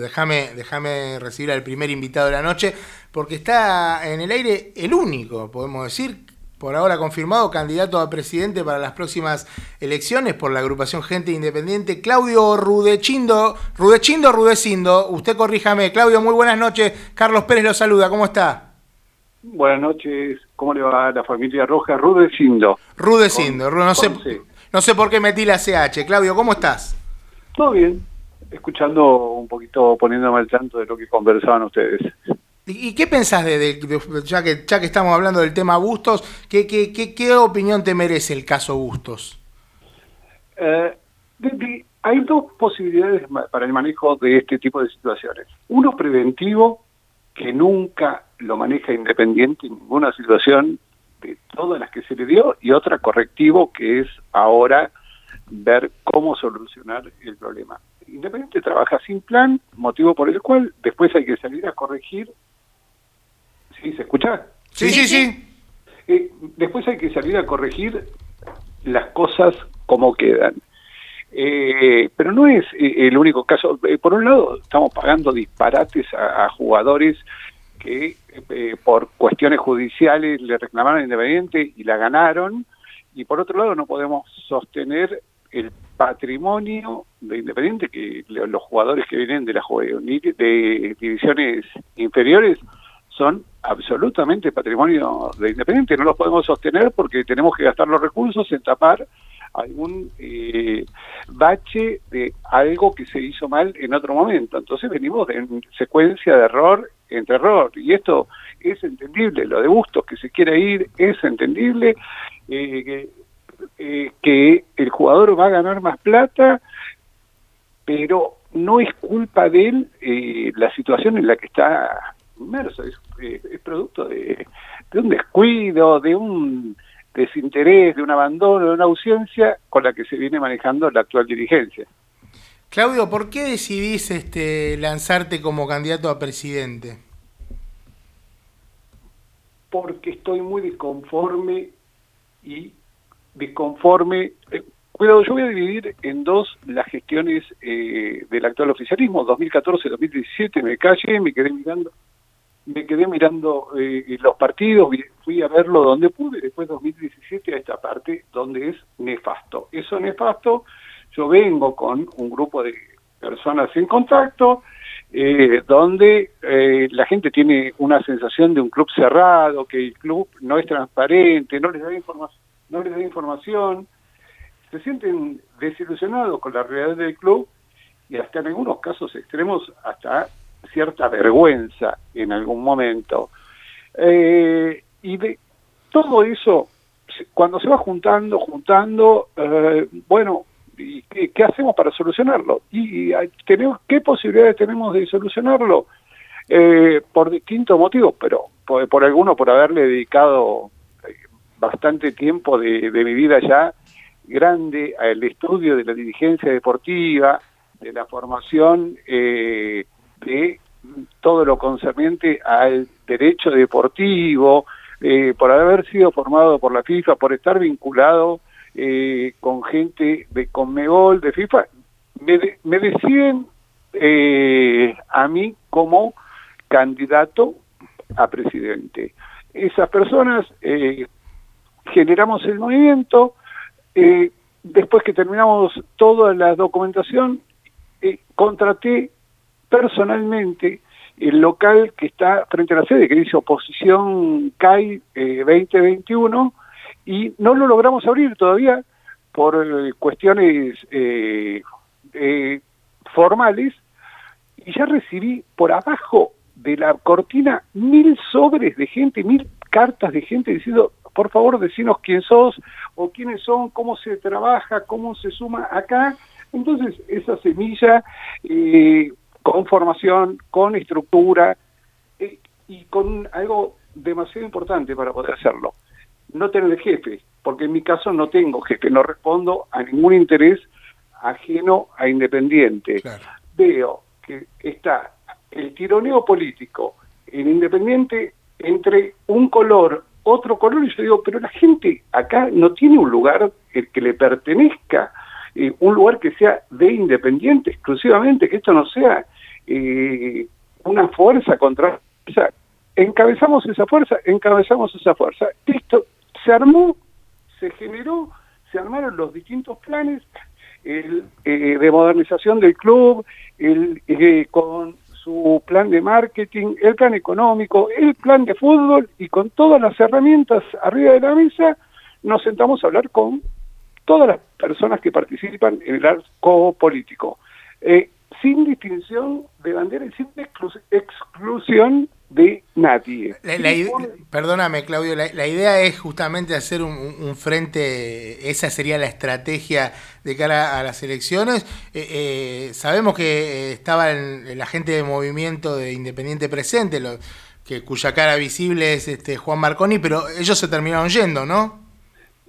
Déjame, déjame recibir al primer invitado de la noche, porque está en el aire el único, podemos decir, por ahora confirmado, candidato a presidente para las próximas elecciones por la agrupación Gente Independiente, Claudio Rudechindo, Rudechindo, Rudecindo, usted corríjame, Claudio, muy buenas noches, Carlos Pérez lo saluda, ¿cómo está? Buenas noches, ¿cómo le va a la familia Roja? Rudecindo. Rudecindo, no, sé, no sé por qué metí la CH, Claudio, ¿cómo estás? Todo bien, escuchando un poquito, poniéndome al tanto de lo que conversaban ustedes. ¿Y qué pensás de, ya, que, ya que estamos hablando del tema Bustos, qué, qué, qué, opinión te merece el caso Bustos? Eh, hay dos posibilidades para el manejo de este tipo de situaciones. Uno preventivo, que nunca lo maneja independiente en ninguna situación de todas las que se le dio, y otra correctivo, que es ahora ver cómo solucionar el problema. Independiente trabaja sin plan, motivo por el cual después hay que salir a corregir. ¿Sí? ¿Se escucha? Sí, sí, sí. Eh, después hay que salir a corregir las cosas como quedan. Eh, pero no es eh, el único caso. por un lado, estamos pagando disparates a, jugadores que por cuestiones judiciales le reclamaron Independiente y la ganaron. Y por otro lado, no podemos sostener el patrimonio de Independiente, que los jugadores que vienen de la de divisiones inferiores son absolutamente patrimonio de Independiente, no los podemos sostener porque tenemos que gastar los recursos en tapar algún eh, bache de algo que se hizo mal en otro momento. Entonces venimos en secuencia de error entre error, y esto es entendible, lo de Bustos que se quiera ir es entendible, eh, eh, que el jugador va a ganar más plata, pero no es culpa de él eh, la situación en la que está inmerso, es, eh, producto de, un descuido, de un desinterés, de un abandono, de una ausencia con la que se viene manejando la actual dirigencia. Claudio, ¿por qué decidís este, lanzarte como candidato a presidente? Porque estoy muy disconforme y disconforme. Eh, cuidado, yo voy a dividir en dos las gestiones eh, del actual oficialismo. 2014-2017 me callé, me quedé mirando me quedé mirando eh, los partidos, fui a verlo donde pude, después 2017 a esta parte donde es nefasto. Eso nefasto, yo vengo con un grupo de personas en contacto, eh, donde la gente tiene una sensación de un club cerrado, que el club no es transparente, no les da información no les da información, se sienten desilusionados con la realidad del club y hasta en algunos casos extremos hasta cierta vergüenza en algún momento. Eh, y de todo eso, cuando se va juntando, juntando, eh, bueno, ¿y qué, hacemos para solucionarlo? ¿Y tenemos, qué posibilidades tenemos de solucionarlo? Eh, por distintos motivos, pero por, por alguno por haberle dedicado bastante tiempo de, mi vida ya grande al estudio de la dirigencia deportiva, de la formación eh, de todo lo concerniente al derecho deportivo, eh, por haber sido formado por la FIFA, por estar vinculado eh, con gente de Conmebol, de FIFA, me, me deciden a mí como candidato a presidente. Esas personas generamos el movimiento, eh, después que terminamos toda la documentación, eh, contraté personalmente el local que está frente a la sede, que dice oposición CAI 2021, eh, y no lo logramos abrir todavía por cuestiones formales, y ya recibí por abajo de la cortina mil sobres de gente, mil cartas de gente diciendo por favor decinos quién sos o quiénes son, cómo se trabaja, cómo se suma acá. Entonces, esa semilla eh, con formación, con estructura eh, y con algo demasiado importante para poder hacerlo. No tener jefe, porque en mi caso no tengo jefe, no respondo a ningún interés ajeno a Independiente. Veo que está el tironeo político en Independiente entre un color otro color y yo digo, pero la gente acá no tiene un lugar que le pertenezca, eh, un lugar que sea de independiente exclusivamente, que esto no sea eh, una fuerza contra... O sea, encabezamos esa fuerza, encabezamos esa fuerza. Listo, se armó, se generó, se armaron los distintos planes el, eh, de modernización del club, el, eh, con su plan de marketing, el plan económico, el plan de fútbol y con todas las herramientas arriba de la mesa nos sentamos a hablar con todas las personas que participan en el arco político, eh, sin distinción de bandera y sin exclusión de nadie. perdóname, Claudio, la, idea es justamente hacer un, frente, esa sería la estrategia de cara a las elecciones. Eh, eh, sabemos que estaba la gente de movimiento de Independiente presente, lo, que cuya cara visible es este Juan Marconi, pero ellos se terminaron yendo, ¿no?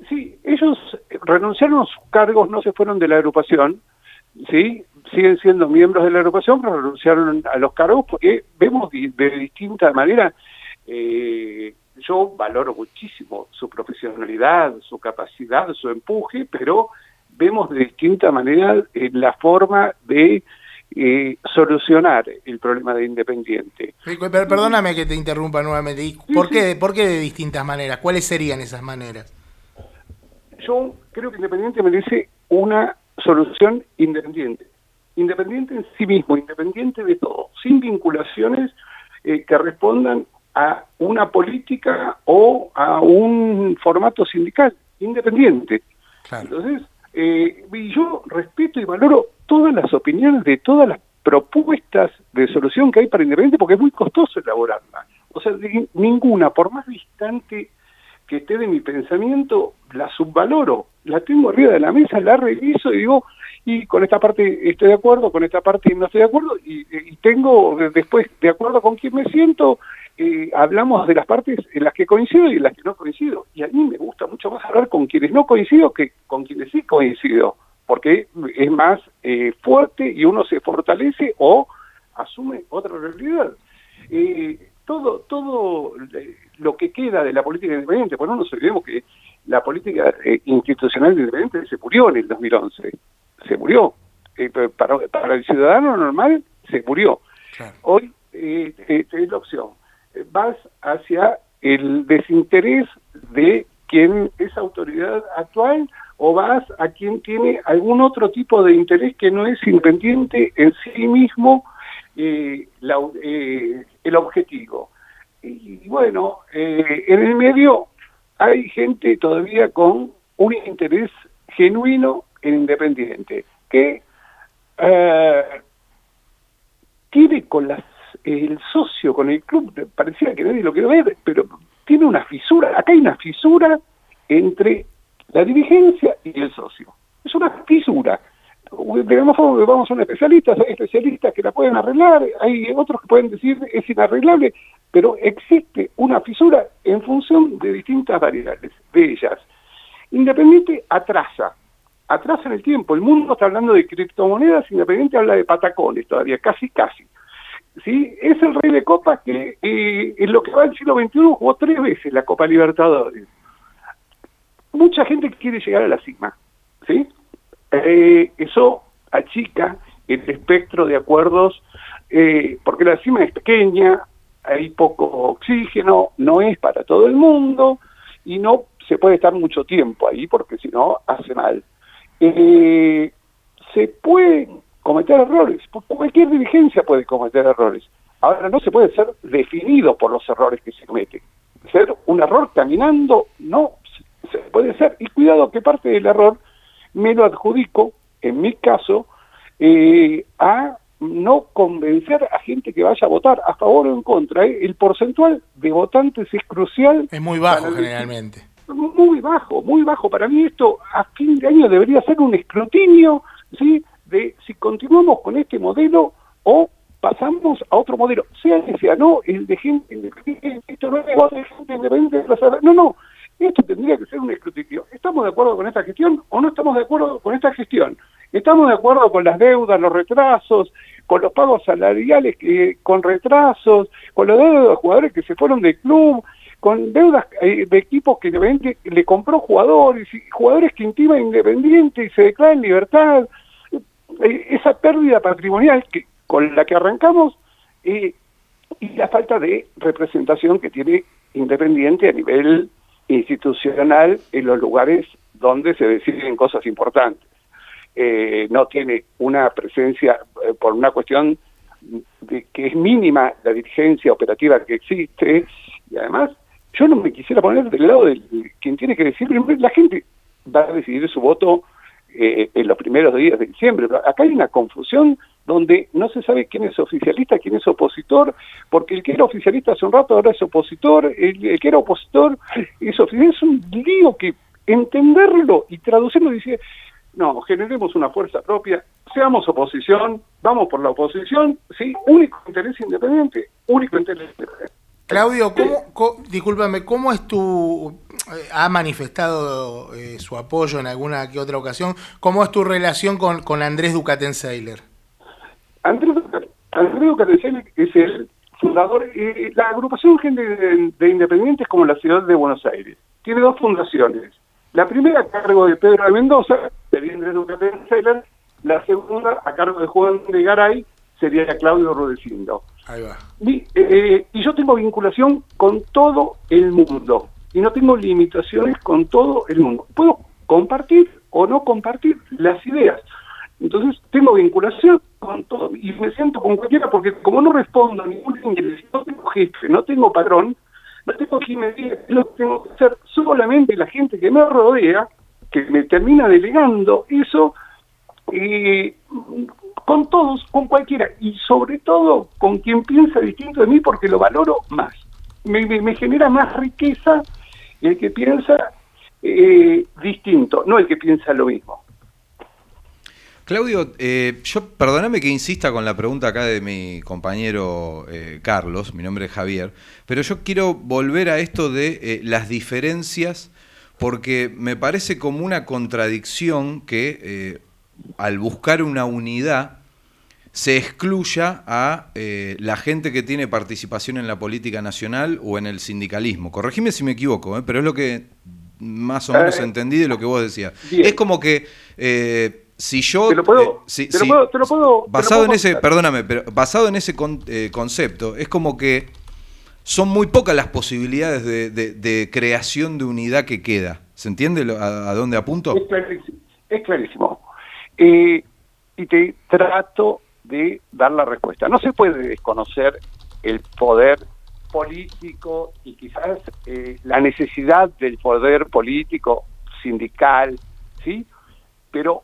Sí, ellos renunciaron a sus cargos, no se fueron de la agrupación, ¿sí? Siguen siendo miembros de la agrupación, pero renunciaron a los cargos porque vemos de, distinta manera, eh, yo valoro muchísimo su profesionalidad, su capacidad, su empuje, pero vemos de distinta manera eh, la forma de eh, solucionar el problema de Independiente. Perdóname que te interrumpa nuevamente. ¿Por, qué, ¿Por qué de distintas maneras? ¿Cuáles serían esas maneras? Yo creo que Independiente merece una solución independiente independiente en sí mismo, independiente de todo, sin vinculaciones eh, que respondan a una política o a un formato sindical, independiente. Entonces, eh, yo respeto y valoro todas las opiniones de todas las propuestas de solución que hay para Independiente porque es muy costoso elaborarla. O sea, ninguna, por más distante que esté de mi pensamiento, la subvaloro, la tengo arriba de la mesa, la reviso y digo, y con esta parte estoy de acuerdo, con esta parte no estoy de acuerdo, y, tengo después, de acuerdo con quien me siento, eh, hablamos de las partes en las que coincido y en las que no coincido. Y a mí me gusta mucho más hablar con quienes no coincido que con quienes sí coincido, porque es más eh, fuerte y uno se fortalece o asume otra realidad. Eh, todo, todo lo que queda de la política independiente, bueno, no nos olvidemos que la política institucional independiente se murió en el 2011 se murió. Eh, para, para, el ciudadano normal, se murió. Hoy eh, eh, es la opción. Vas hacia el desinterés de quien es autoridad actual o vas a quien tiene algún otro tipo de interés que no es independiente en sí mismo el objetivo. Y, bueno, en el medio hay gente todavía con un interés genuino en Independiente, que eh, tiene con las el socio, con el club, parecía que nadie lo quiere ver, pero tiene una fisura, acá hay una fisura entre la dirigencia y el socio. Es una fisura. Digamos, vamos a un especialista, hay especialistas que la pueden arreglar, hay otros que pueden decir es inarreglable, pero existe una fisura en función de distintas variables de ellas. Independiente atrasa, atrás en el tiempo. El mundo está hablando de criptomonedas, Independiente habla de patacones todavía, casi, casi. ¿Sí? Es el rey de copas que eh, en lo que va del siglo XXI jugó tres veces la Copa Libertadores. Mucha gente quiere llegar a la cima. ¿sí? Eh, eso achica el espectro de acuerdos, eh, porque la cima es pequeña, hay poco oxígeno, no es para todo el mundo y no se puede estar mucho tiempo ahí porque si no hace mal eh, se pueden cometer errores, cualquier dirigencia puede cometer errores. Ahora no se puede ser definido por los errores que se cometen. Ser un error caminando no se puede ser. Y cuidado que parte del error me lo adjudico, en mi caso, eh, a no convencer a gente que vaya a votar a favor o en contra. ¿eh? El porcentual de votantes es crucial. Es muy bajo generalmente muy bajo, muy bajo. Para mí esto a fin de año debería ser un escrutinio, ¿sí? De si continuamos con este modelo o pasamos a otro modelo, sea que sea no, el de gente independiente, esto no es de gente independiente, no, no, esto tendría que ser un escrutinio. ¿Estamos de acuerdo con esta gestión o no estamos de acuerdo con esta gestión? ¿Estamos de acuerdo con las deudas, los retrasos, con los pagos salariales que, con retrasos, con los deudas de los jugadores que se fueron del club, con deudas eh, de equipos que le compró jugadores, jugadores que intima Independiente y se declara en libertad. Eh, esa pérdida patrimonial que con la que arrancamos y la falta de representación que tiene Independiente a nivel institucional en los lugares donde se deciden cosas importantes. Eh, no tiene una presencia eh, por una cuestión de que es mínima la dirigencia operativa que existe y además yo no me quisiera poner del lado de quien tiene que decir, la gente va a decidir su voto eh, en los primeros días de diciembre. Acá hay una confusión donde no se sabe quién es oficialista, quién es opositor, porque el que era oficialista hace un rato ahora es opositor, el, que era opositor es oficialista. Es un lío que entenderlo y traducirlo dice, no, generemos una fuerza propia, seamos oposición, vamos por la oposición, sí, único interés independiente, único interés independiente. Claudio, ¿cómo, discúlpame, ¿cómo es tu, eh, ha manifestado eh, su apoyo en alguna que otra ocasión, cómo es tu relación con, con Andrés Ducaten-Seiler? Andrés, Ducaten-Seiler es el fundador, eh, la agrupación de, de independientes como la ciudad de Buenos Aires. Tiene dos fundaciones. La primera a cargo de Pedro de Mendoza, sería Andrés Ducaten-Seiler, la segunda a cargo de Juan de Garay, sería Claudio Rodecindo. Ahí va. Eh, y, yo tengo vinculación con todo el mundo y no tengo limitaciones con todo el mundo. Puedo compartir o no compartir las ideas. Entonces tengo vinculación con todo y me siento con cualquiera porque como no respondo a ningún inglés, no tengo jefe, no tengo padrón, no tengo quien lo tengo que hacer, solamente la gente que me rodea, que me termina delegando eso, y con todos, con cualquiera, y sobre todo con quien piensa distinto de mí porque lo valoro más. Me, genera más riqueza el que piensa eh, distinto, no el que piensa lo mismo. Claudio, eh, yo perdóname que insista con la pregunta acá de mi compañero eh, Carlos, mi nombre es Javier, pero yo quiero volver a esto de las diferencias porque me parece como una contradicción que al buscar una unidad, se excluya a eh, la gente que tiene participación en la política nacional o en el sindicalismo. Corregime si me equivoco, eh, pero es lo que más o menos eh, entendí de lo que vos decías. Es como que si yo te lo puedo, te lo puedo, basado en ese, perdóname, pero basado en ese concepto, es como que son muy pocas las posibilidades de, creación de unidad que queda. ¿Se entiende a, dónde apunto? Es clarísimo. Es clarísimo. y te trato de dar la respuesta. No se puede desconocer el poder político y quizás eh, la necesidad del poder político sindical, ¿sí? Pero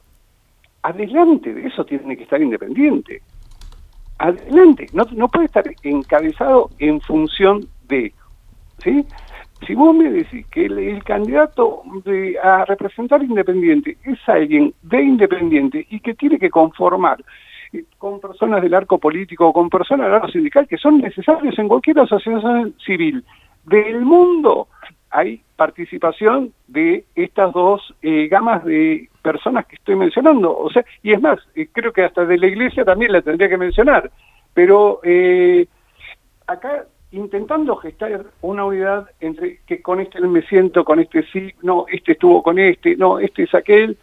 adelante de eso tiene que estar independiente. Adelante, no, puede estar encabezado en función de, ¿sí? Si vos me decís que el, candidato a representar Independiente es alguien de Independiente y que tiene que conformar con personas del arco político o con personas del arco sindical que son necesarios en cualquier asociación civil del mundo, hay participación de estas dos eh, gamas de personas que estoy mencionando. O sea, y es más, eh, creo que hasta de la iglesia también la tendría que mencionar. Pero eh, acá intentando gestar una unidad entre que con este me siento, con este sí, no, este estuvo con este, no, este es aquel,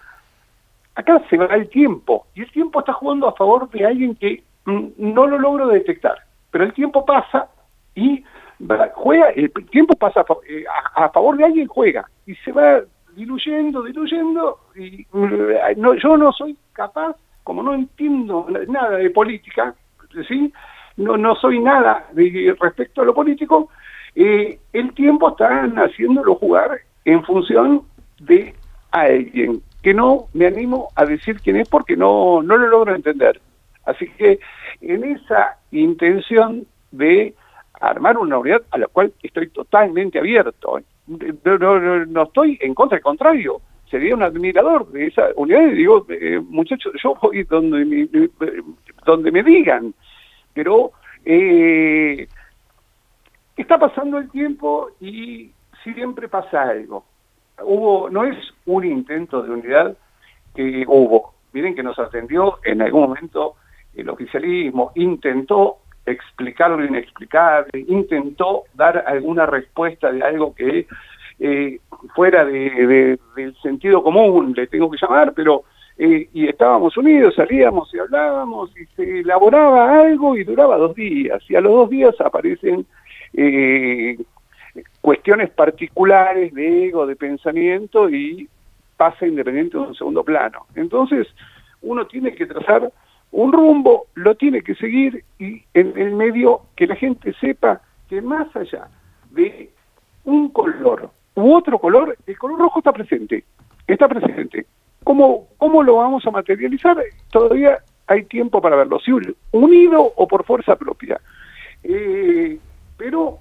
acá se va el tiempo y el tiempo está jugando a favor de alguien que mm, no lo logro detectar, pero el tiempo pasa y juega, el tiempo pasa eh, a, favor de alguien juega y se va diluyendo, diluyendo y mm, no, yo no soy capaz, como no entiendo nada de política, ¿sí? no, soy nada de, respecto a lo político, eh, el tiempo está haciéndolo jugar en función de alguien que no me animo a decir quién es porque no, no lo logro entender. Así que en esa intención de armar una unidad a la cual estoy totalmente abierto, no, estoy en contra, al contrario, sería un admirador de esa unidad y digo, eh, muchachos, yo voy donde me, donde me digan, pero eh, está pasando el tiempo y siempre pasa algo hubo, no es un intento de unidad que hubo. Miren que nos atendió en algún momento el oficialismo, intentó explicar lo inexplicable, intentó dar alguna respuesta de algo que eh, fuera de, del sentido común, le tengo que llamar, pero eh, y estábamos unidos, salíamos y hablábamos y se elaboraba algo y duraba dos días. Y a los dos días aparecen eh, cuestiones particulares de ego, de pensamiento y pasa Independiente en un segundo plano. Entonces, uno tiene que trazar un rumbo, lo tiene que seguir y en el medio que la gente sepa que más allá de un color u otro color, el color rojo está presente, está presente. ¿Cómo, cómo lo vamos a materializar? Todavía hay tiempo para verlo, si unido o por fuerza propia. Eh, pero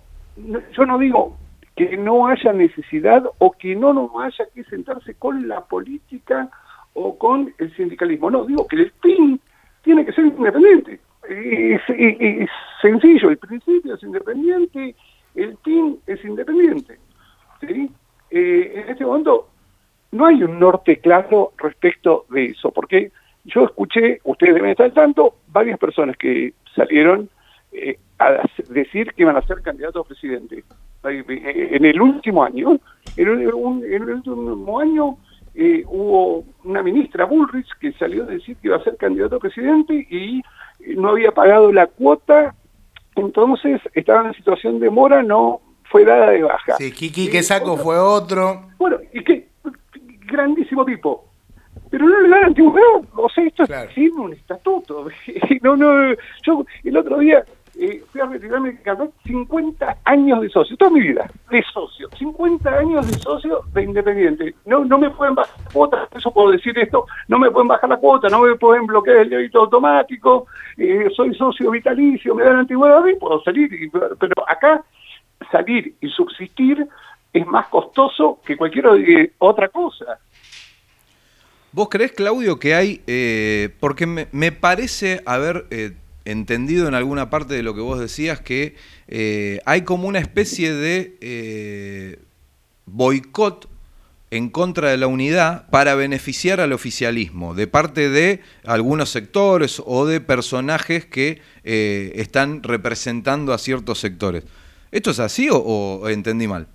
yo no digo que no haya necesidad o que no, no haya que sentarse con la política o con el sindicalismo. No, digo que el PIN tiene que ser independiente. Es, sencillo, el principio es independiente, el team es independiente. ¿sí? Eh, en este momento no hay un norte claro respecto de eso, porque yo escuché, ustedes deben estar al tanto, varias personas que salieron eh, a decir que iban a ser candidatos a presidente. Eh, en el último año, en, en el último año eh, hubo una ministra Bullrich que salió a decir que iba a ser candidato a presidente y eh, no había pagado la cuota, entonces estaba en situación de mora, no fue dada de baja. Sí, Kiki que saco fue otro. Bueno, y que grandísimo tipo. Pero no le dan antigüedad, o sea, esto es un estatuto. no, no, yo el otro día eh, fui a retirarme de carnet 50 años de socio, toda mi vida, de socio, 50 años de socio de Independiente. No, no me pueden bajar la cuota, eso puedo decir esto, no me pueden bajar la cuota, no me pueden bloquear el débito automático, eh, soy socio vitalicio, me dan antigüedad y puedo salir, pero acá salir y subsistir es más costoso que cualquier otra cosa. ¿Vos crees, Claudio, que hay, eh, porque me, parece haber entendido en alguna parte de lo que vos decías que eh, hay como una especie de eh, boicot en contra de la unidad para beneficiar al oficialismo, de parte de algunos sectores o de personajes que eh, están representando a ciertos sectores. ¿Esto es así o entendí mal?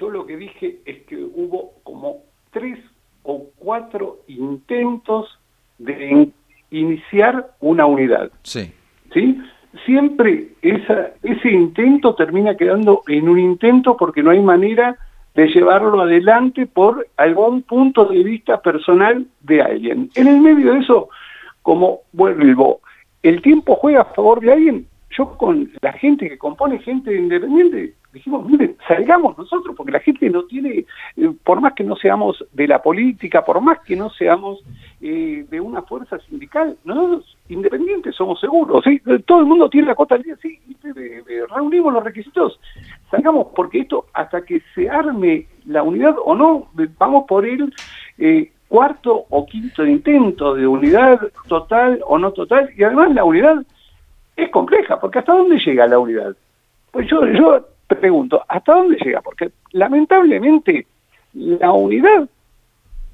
Yo lo que dije es que hubo como tres o cuatro intentos de iniciar una unidad. Sí. ¿Sí? Siempre esa, ese intento termina quedando en un intento porque no hay manera de llevarlo adelante por algún punto de vista personal de alguien. En el medio de eso, como vuelvo, el tiempo juega a favor de alguien, yo con la gente que compone gente independiente, dijimos, miren, salgamos nosotros, porque la gente no tiene, eh, por más que no seamos de la política, por más que no seamos eh, de una fuerza sindical, nosotros independientes somos seguros, ¿sí? todo el mundo tiene la cuota al día, sí, reunimos los requisitos, salgamos, porque esto, hasta que se arme la unidad o no, vamos por el eh, cuarto o quinto intento de unidad total o no total, y además la unidad es compleja, porque ¿hasta dónde llega la unidad? Pues yo, yo pregunto, ¿hasta dónde llega? Porque lamentablemente la unidad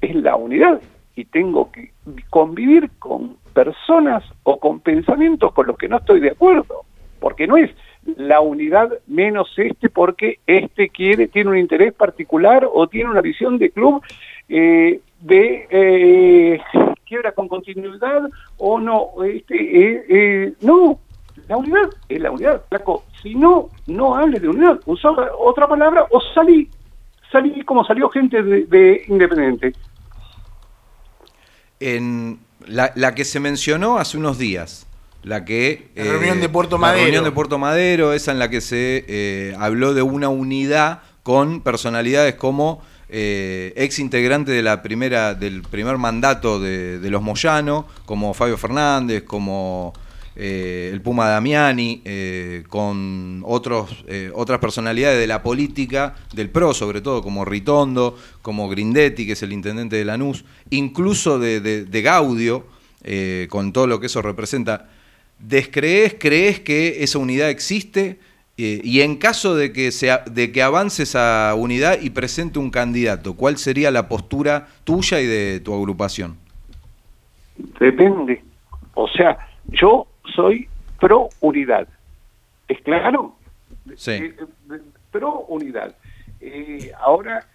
es la unidad y tengo que convivir con personas o con pensamientos con los que no estoy de acuerdo, porque no es la unidad menos este porque este quiere tiene un interés particular o tiene una visión de club eh, de eh, quiebra con continuidad o no este eh, eh no la unidad es la unidad, flaco. Si no, no hables de unidad. Usa otra palabra o salí. Salí como salió gente de, Independiente. En la, que se mencionó hace unos días, la que... La reunión de Puerto Madero. La reunión de Puerto Madero, esa en la que se eh, habló de una unidad con personalidades como eh, ex integrante de la primera, del primer mandato de, de los Moyano, como Fabio Fernández, como eh, el Puma Damiani, eh, con otros, eh, otras personalidades de la política, del PRO sobre todo, como Ritondo, como Grindetti, que es el intendente de Lanús, incluso de, Gaudio, con todo lo que eso representa. ¿Descrees, crees que esa unidad existe? y en caso de que, sea, de que avance esa unidad y presente un candidato, ¿cuál sería la postura tuya y de tu agrupación? Depende. O sea, yo soy pro unidad. ¿Es claro? Sí. Eh, eh, pro unidad. Eh, ahora,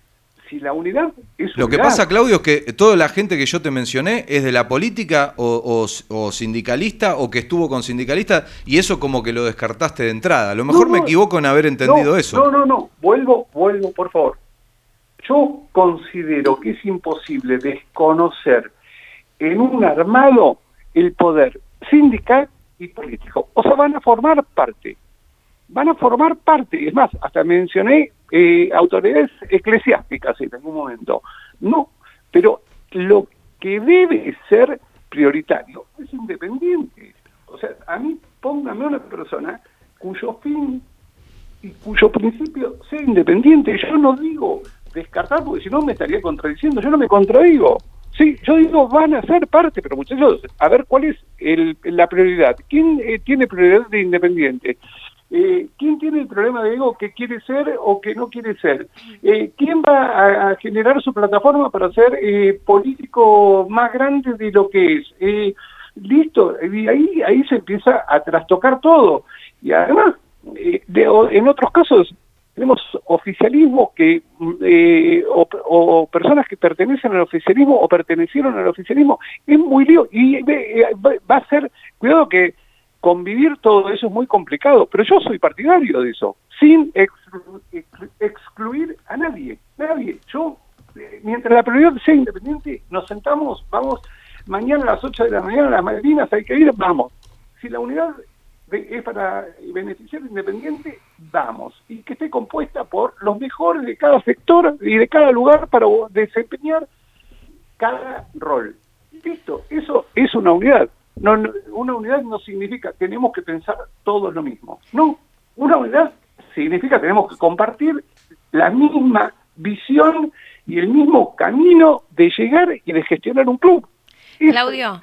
si la unidad es Lo que pasa, Claudio, es que toda la gente que yo te mencioné es de la política o, o- o sindicalista o que estuvo con sindicalistas y eso como que lo descartaste de entrada. A lo mejor No, me equivoco en haber entendido no, eso. No, no, no, vuelvo, vuelvo, por favor. Yo considero que es imposible desconocer en un armado el poder sindical y político. O sea, van a formar parte. Van a formar parte. Es más, hasta mencioné eh, autoridades eclesiásticas en algún momento. No, pero lo que debe ser prioritario es independiente. O sea, a mí póngame una persona cuyo fin y cuyo principio sea independiente. Yo no digo descartar, porque si no me estaría contradiciendo. Yo no me contradigo. Sí, yo digo van a ser parte, pero muchachos, a ver cuál es el- la prioridad. ¿Quién eh, tiene prioridad de independiente? Eh, ¿Quién tiene el problema de ego que quiere ser o que no quiere ser? Eh, ¿Quién va a, generar su plataforma para ser eh, político más grande de lo que es? Listo, y ahí, ahí se empieza a trastocar todo. Y además, de- en otros casos, tenemos oficialismo que, mm, eh, o, personas que pertenecen al oficialismo o pertenecieron al oficialismo, es muy lío. Y eh, va a ser, cuidado que convivir todo eso es muy complicado, pero yo soy partidario de eso, sin exclu- ex- excluir a nadie, nadie. Yo, eh, mientras la prioridad sea independiente, nos sentamos, vamos, mañana a las 8 de la mañana a las Malvinas hay que ir, vamos. Si la unidad de- es para beneficiar al independiente, vamos. Y que esté compuesta por los mejores de cada sector y de cada lugar para desempeñar cada rol. Listo, eso es una unidad. No, no, una unidad no significa tenemos que pensar todos lo mismo. No, una unidad significa tenemos que compartir la misma visión y el mismo camino de llegar y de gestionar un club. Claudio.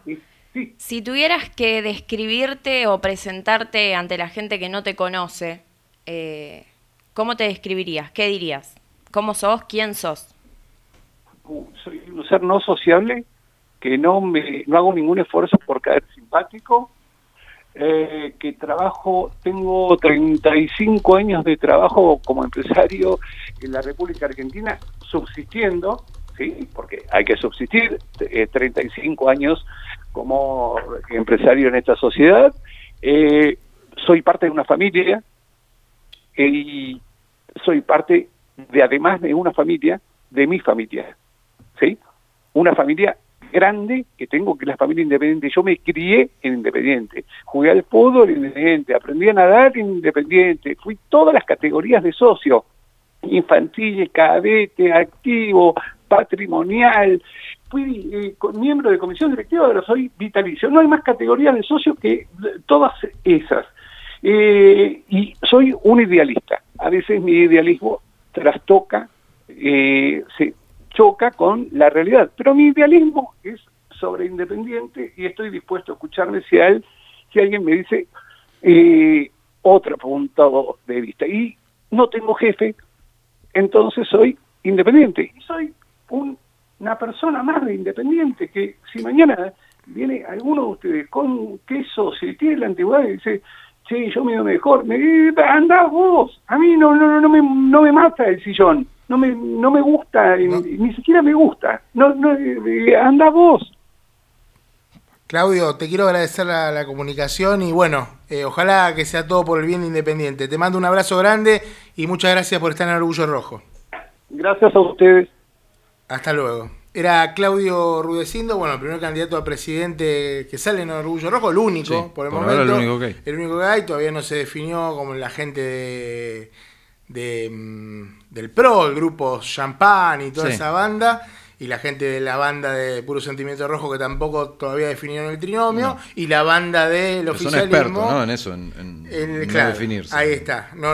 Sí. Si tuvieras que describirte o presentarte ante la gente que no te conoce, eh, ¿cómo te describirías? ¿Qué dirías? ¿Cómo sos? ¿Quién sos? Uh, soy un ser no sociable, que no me no hago ningún esfuerzo por caer simpático, eh, que trabajo, tengo 35 años de trabajo como empresario en la República Argentina, subsistiendo, ¿sí? porque hay que subsistir, eh, 35 años como empresario en esta sociedad, eh, soy parte de una familia eh, y soy parte de, además de una familia, de mi familia, ¿sí? Una familia grande que tengo, que es la familia independiente. Yo me crié en Independiente, jugué al fútbol en Independiente, aprendí a nadar en Independiente, fui todas las categorías de socio, infantil, cadete, activo, patrimonial, fui eh, miembro de comisión directiva, ahora soy vitalicio. No hay más categorías de socio que eh, todas esas. Eh, y soy un idealista. A veces mi idealismo trastoca, eh, se choca con la realidad. Pero mi idealismo es sobre independiente y estoy dispuesto a escucharme si, él, si alguien me dice eh, otro punto de vista. Y no tengo jefe, entonces soy independiente. Y soy un- una persona más de independiente que si mañana viene alguno de ustedes con queso, si tiene la antigüedad y dice, che, yo me veo mejor, me dice, andá vos, a mí no, no, no, no me, no me mata el sillón, no me, no me gusta, No. ni siquiera me gusta, no, no, eh, andá vos. Claudio, te quiero agradecer la, la comunicación y bueno, eh, ojalá que sea todo por el bien de Independiente. Te mando un abrazo grande y muchas gracias por estar en Orgullo Rojo. Gracias a ustedes. Hasta luego. Era Claudio Rudecindo, bueno, el primer candidato a presidente que sale en Orgullo Rojo, el único Sí, por el por ahora momento. el único que hay. El único que hay, todavía no se definió como la gente de, de, mm, del PRO, el grupo Champagne y toda Sí. esa banda. Y la gente de la banda de Puro Sentimiento Rojo que tampoco todavía definieron el trinomio. No. Y la banda del Pero son oficialismo. expertos, ¿no? En eso, en, en no claro, definirse. Ahí está. No,